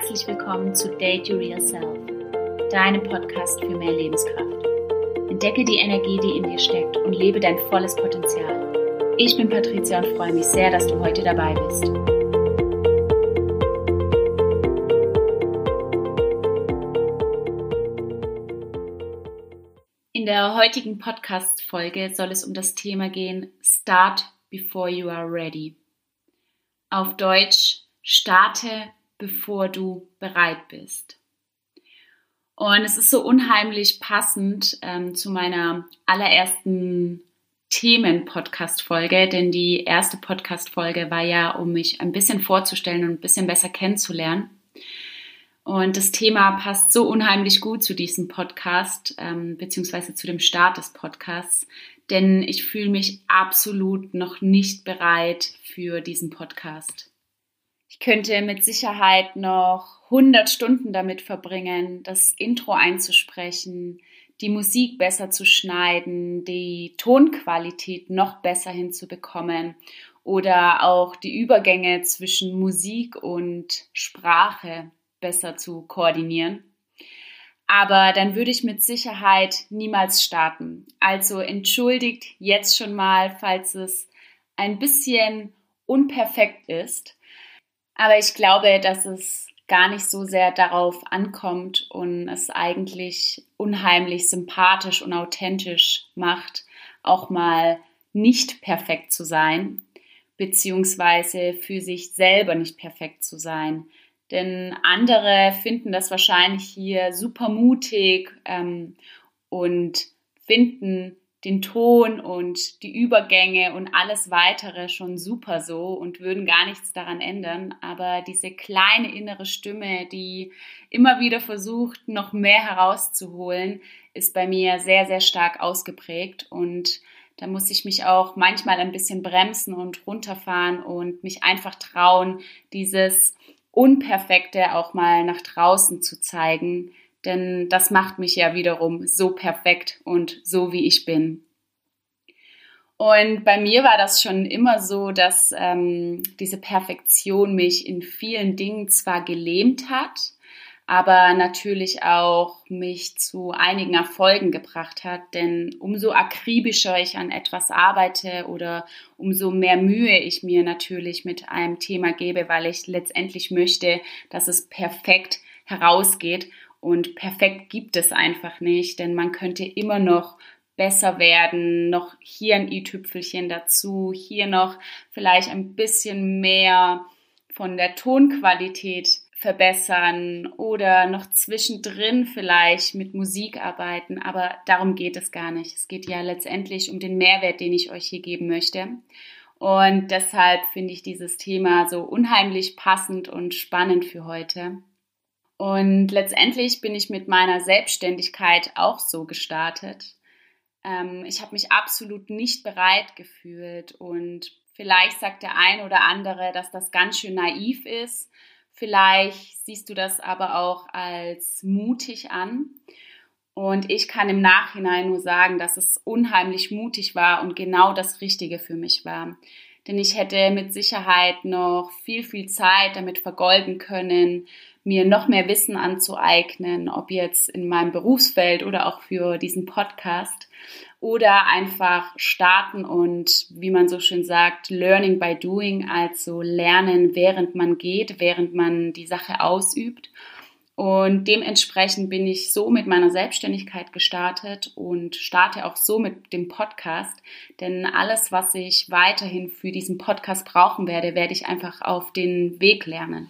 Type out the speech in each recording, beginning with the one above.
herzlich willkommen zu Date Your Real Self, deinem Podcast für mehr Lebenskraft. Entdecke die Energie, die in dir steckt und lebe dein volles Potenzial. Ich bin Patricia und freue mich sehr, dass du heute dabei bist. In der heutigen Podcast-Folge soll es um das Thema gehen: Start before you are ready. Auf Deutsch, starte bevor du bereit bist. Und es ist so unheimlich passend ähm, zu meiner allerersten Themen-Podcast-Folge, denn die erste Podcast-Folge war ja, um mich ein bisschen vorzustellen und ein bisschen besser kennenzulernen. Und das Thema passt so unheimlich gut zu diesem Podcast, ähm, beziehungsweise zu dem Start des Podcasts, denn ich fühle mich absolut noch nicht bereit für diesen Podcast. Ich könnte mit Sicherheit noch 100 Stunden damit verbringen, das Intro einzusprechen, die Musik besser zu schneiden, die Tonqualität noch besser hinzubekommen oder auch die Übergänge zwischen Musik und Sprache besser zu koordinieren. Aber dann würde ich mit Sicherheit niemals starten. Also entschuldigt jetzt schon mal, falls es ein bisschen unperfekt ist. Aber ich glaube, dass es gar nicht so sehr darauf ankommt und es eigentlich unheimlich sympathisch und authentisch macht, auch mal nicht perfekt zu sein, beziehungsweise für sich selber nicht perfekt zu sein. Denn andere finden das wahrscheinlich hier super mutig ähm, und finden den Ton und die Übergänge und alles weitere schon super so und würden gar nichts daran ändern. Aber diese kleine innere Stimme, die immer wieder versucht, noch mehr herauszuholen, ist bei mir sehr, sehr stark ausgeprägt und da muss ich mich auch manchmal ein bisschen bremsen und runterfahren und mich einfach trauen, dieses Unperfekte auch mal nach draußen zu zeigen, denn das macht mich ja wiederum so perfekt und so wie ich bin. Und bei mir war das schon immer so, dass ähm, diese Perfektion mich in vielen Dingen zwar gelähmt hat, aber natürlich auch mich zu einigen Erfolgen gebracht hat. Denn umso akribischer ich an etwas arbeite oder umso mehr Mühe ich mir natürlich mit einem Thema gebe, weil ich letztendlich möchte, dass es perfekt herausgeht und perfekt gibt es einfach nicht, denn man könnte immer noch besser werden, noch hier ein i-Tüpfelchen dazu, hier noch vielleicht ein bisschen mehr von der Tonqualität verbessern oder noch zwischendrin vielleicht mit Musik arbeiten, aber darum geht es gar nicht. Es geht ja letztendlich um den Mehrwert, den ich euch hier geben möchte. Und deshalb finde ich dieses Thema so unheimlich passend und spannend für heute. Und letztendlich bin ich mit meiner Selbstständigkeit auch so gestartet. Ähm, ich habe mich absolut nicht bereit gefühlt und vielleicht sagt der ein oder andere, dass das ganz schön naiv ist. Vielleicht siehst du das aber auch als mutig an. Und ich kann im Nachhinein nur sagen, dass es unheimlich mutig war und genau das Richtige für mich war. Denn ich hätte mit Sicherheit noch viel, viel Zeit damit vergolden können, mir noch mehr Wissen anzueignen, ob jetzt in meinem Berufsfeld oder auch für diesen Podcast oder einfach starten und, wie man so schön sagt, Learning by Doing, also lernen, während man geht, während man die Sache ausübt. Und dementsprechend bin ich so mit meiner Selbstständigkeit gestartet und starte auch so mit dem Podcast. Denn alles, was ich weiterhin für diesen Podcast brauchen werde, werde ich einfach auf den Weg lernen.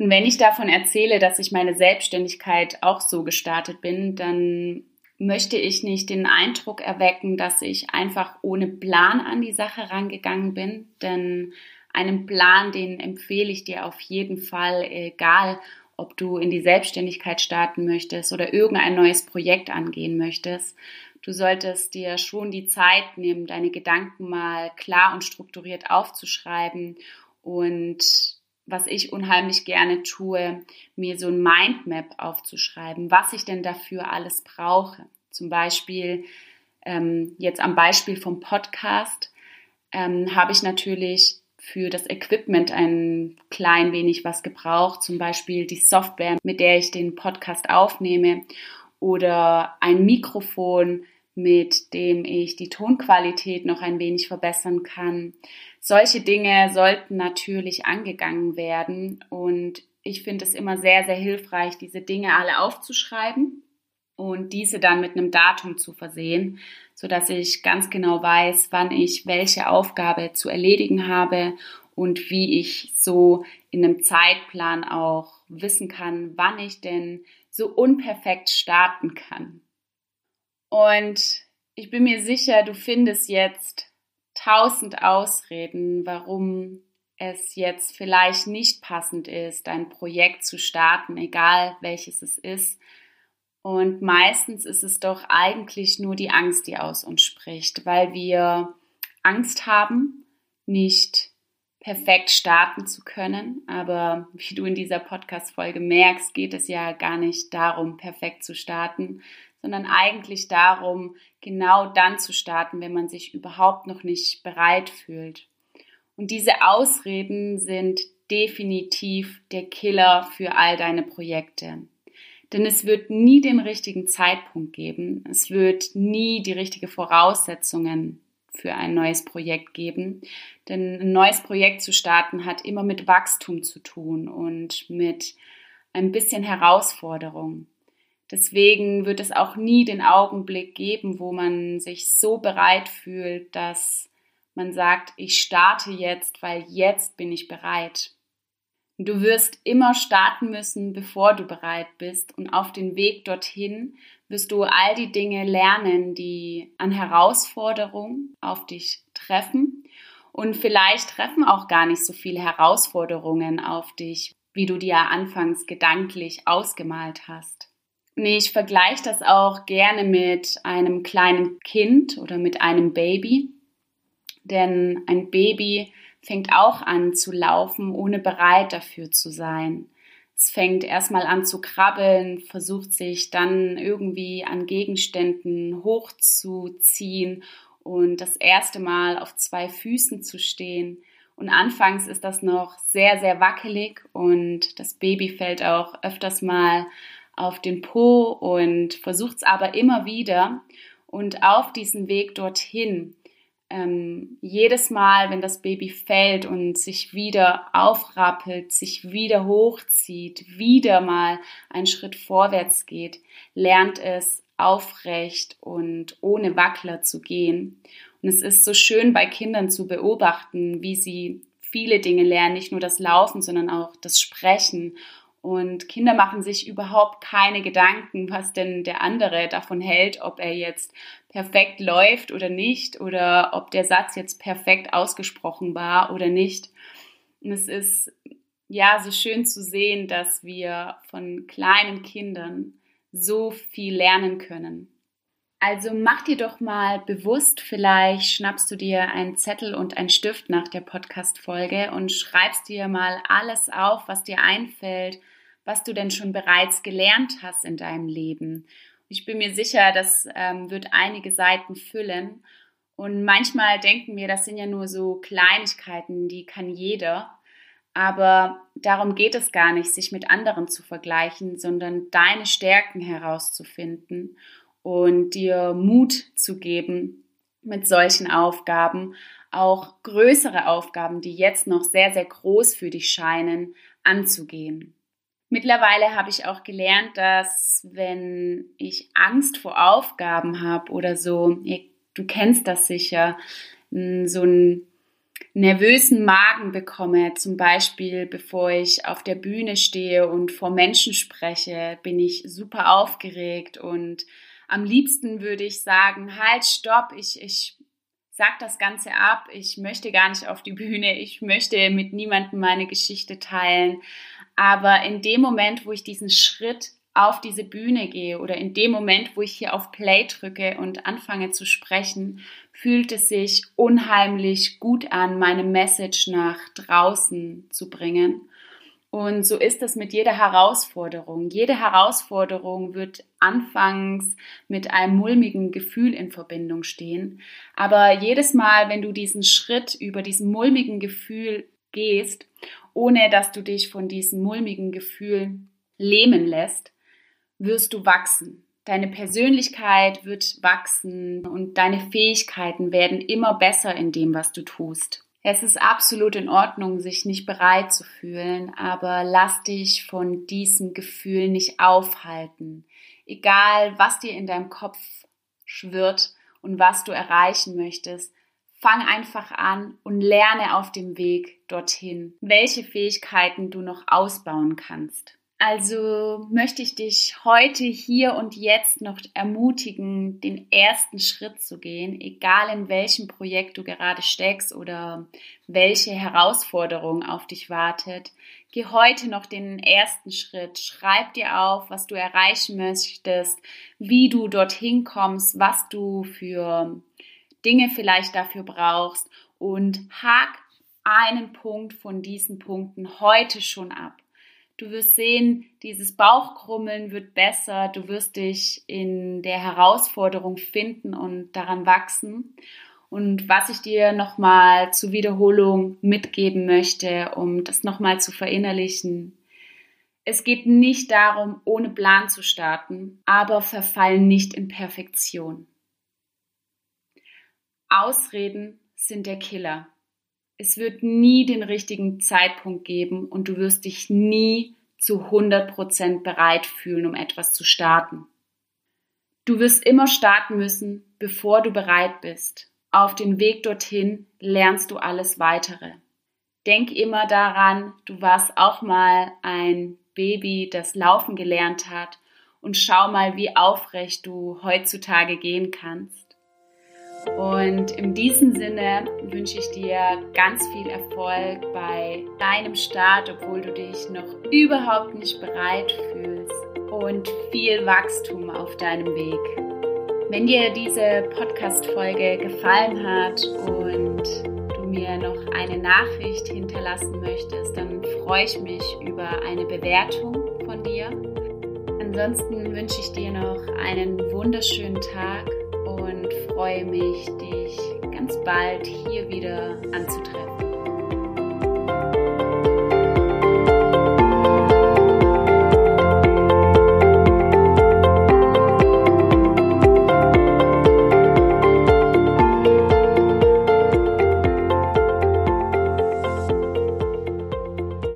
Und wenn ich davon erzähle, dass ich meine Selbstständigkeit auch so gestartet bin, dann möchte ich nicht den Eindruck erwecken, dass ich einfach ohne Plan an die Sache rangegangen bin, denn einen Plan, den empfehle ich dir auf jeden Fall, egal ob du in die Selbstständigkeit starten möchtest oder irgendein neues Projekt angehen möchtest. Du solltest dir schon die Zeit nehmen, deine Gedanken mal klar und strukturiert aufzuschreiben und was ich unheimlich gerne tue, mir so ein Mindmap aufzuschreiben, was ich denn dafür alles brauche. Zum Beispiel ähm, jetzt am Beispiel vom Podcast ähm, habe ich natürlich für das Equipment ein klein wenig was gebraucht, zum Beispiel die Software, mit der ich den Podcast aufnehme oder ein Mikrofon, mit dem ich die Tonqualität noch ein wenig verbessern kann. Solche Dinge sollten natürlich angegangen werden und ich finde es immer sehr, sehr hilfreich, diese Dinge alle aufzuschreiben und diese dann mit einem Datum zu versehen, so dass ich ganz genau weiß, wann ich welche Aufgabe zu erledigen habe und wie ich so in einem Zeitplan auch wissen kann, wann ich denn so unperfekt starten kann. Und ich bin mir sicher, du findest jetzt tausend Ausreden, warum es jetzt vielleicht nicht passend ist, ein Projekt zu starten, egal welches es ist, und meistens ist es doch eigentlich nur die Angst, die aus uns spricht, weil wir Angst haben, nicht perfekt starten zu können. Aber wie du in dieser Podcast-Folge merkst, geht es ja gar nicht darum, perfekt zu starten, sondern eigentlich darum, genau dann zu starten, wenn man sich überhaupt noch nicht bereit fühlt. Und diese Ausreden sind definitiv der Killer für all deine Projekte. Denn es wird nie den richtigen Zeitpunkt geben. Es wird nie die richtige Voraussetzungen für ein neues Projekt geben. Denn ein neues Projekt zu starten hat immer mit Wachstum zu tun und mit ein bisschen Herausforderung. Deswegen wird es auch nie den Augenblick geben, wo man sich so bereit fühlt, dass man sagt, ich starte jetzt, weil jetzt bin ich bereit. Du wirst immer starten müssen, bevor du bereit bist. Und auf dem Weg dorthin wirst du all die Dinge lernen, die an Herausforderungen auf dich treffen. Und vielleicht treffen auch gar nicht so viele Herausforderungen auf dich, wie du dir anfangs gedanklich ausgemalt hast. Und ich vergleiche das auch gerne mit einem kleinen Kind oder mit einem Baby. Denn ein Baby fängt auch an zu laufen, ohne bereit dafür zu sein. Es fängt erstmal an zu krabbeln, versucht sich dann irgendwie an Gegenständen hochzuziehen und das erste Mal auf zwei Füßen zu stehen. Und anfangs ist das noch sehr, sehr wackelig und das Baby fällt auch öfters mal auf den Po und versucht es aber immer wieder. Und auf diesem Weg dorthin ähm, jedes Mal, wenn das Baby fällt und sich wieder aufrappelt, sich wieder hochzieht, wieder mal einen Schritt vorwärts geht, lernt es aufrecht und ohne Wackler zu gehen. Und es ist so schön bei Kindern zu beobachten, wie sie viele Dinge lernen, nicht nur das Laufen, sondern auch das Sprechen und Kinder machen sich überhaupt keine Gedanken, was denn der andere davon hält, ob er jetzt perfekt läuft oder nicht oder ob der Satz jetzt perfekt ausgesprochen war oder nicht. Und es ist ja so schön zu sehen, dass wir von kleinen Kindern so viel lernen können. Also mach dir doch mal bewusst, vielleicht schnappst du dir einen Zettel und einen Stift nach der Podcast-Folge und schreibst dir mal alles auf, was dir einfällt, was du denn schon bereits gelernt hast in deinem Leben. Ich bin mir sicher, das ähm, wird einige Seiten füllen. Und manchmal denken wir, das sind ja nur so Kleinigkeiten, die kann jeder. Aber darum geht es gar nicht, sich mit anderen zu vergleichen, sondern deine Stärken herauszufinden und dir Mut zu geben, mit solchen Aufgaben auch größere Aufgaben, die jetzt noch sehr, sehr groß für dich scheinen, anzugehen. Mittlerweile habe ich auch gelernt, dass wenn ich Angst vor Aufgaben habe oder so, du kennst das sicher, so einen nervösen Magen bekomme, zum Beispiel bevor ich auf der Bühne stehe und vor Menschen spreche, bin ich super aufgeregt und am liebsten würde ich sagen, halt, stopp, ich, ich sag das Ganze ab, ich möchte gar nicht auf die Bühne, ich möchte mit niemandem meine Geschichte teilen. Aber in dem Moment, wo ich diesen Schritt auf diese Bühne gehe oder in dem Moment, wo ich hier auf Play drücke und anfange zu sprechen, fühlt es sich unheimlich gut an, meine Message nach draußen zu bringen. Und so ist es mit jeder Herausforderung. Jede Herausforderung wird anfangs mit einem mulmigen Gefühl in Verbindung stehen. Aber jedes Mal, wenn du diesen Schritt über diesen mulmigen Gefühl gehst, ohne dass du dich von diesem mulmigen Gefühl lähmen lässt, wirst du wachsen. Deine Persönlichkeit wird wachsen und deine Fähigkeiten werden immer besser in dem, was du tust. Es ist absolut in Ordnung, sich nicht bereit zu fühlen, aber lass dich von diesem Gefühl nicht aufhalten. Egal, was dir in deinem Kopf schwirrt und was du erreichen möchtest, fang einfach an und lerne auf dem Weg dorthin, welche Fähigkeiten du noch ausbauen kannst. Also möchte ich dich heute, hier und jetzt noch ermutigen, den ersten Schritt zu gehen, egal in welchem Projekt du gerade steckst oder welche Herausforderung auf dich wartet. Geh heute noch den ersten Schritt. Schreib dir auf, was du erreichen möchtest, wie du dorthin kommst, was du für Dinge vielleicht dafür brauchst und hak einen Punkt von diesen Punkten heute schon ab. Du wirst sehen, dieses Bauchkrummeln wird besser. Du wirst dich in der Herausforderung finden und daran wachsen. Und was ich dir nochmal zur Wiederholung mitgeben möchte, um das nochmal zu verinnerlichen. Es geht nicht darum, ohne Plan zu starten, aber verfallen nicht in Perfektion. Ausreden sind der Killer. Es wird nie den richtigen Zeitpunkt geben und du wirst dich nie zu 100% bereit fühlen, um etwas zu starten. Du wirst immer starten müssen, bevor du bereit bist. Auf dem Weg dorthin lernst du alles weitere. Denk immer daran, du warst auch mal ein Baby, das laufen gelernt hat und schau mal, wie aufrecht du heutzutage gehen kannst. Und in diesem Sinne wünsche ich dir ganz viel Erfolg bei deinem Start, obwohl du dich noch überhaupt nicht bereit fühlst und viel Wachstum auf deinem Weg. Wenn dir diese Podcast-Folge gefallen hat und du mir noch eine Nachricht hinterlassen möchtest, dann freue ich mich über eine Bewertung von dir. Ansonsten wünsche ich dir noch einen wunderschönen Tag und freue mich, dich ganz bald hier wieder anzutreffen.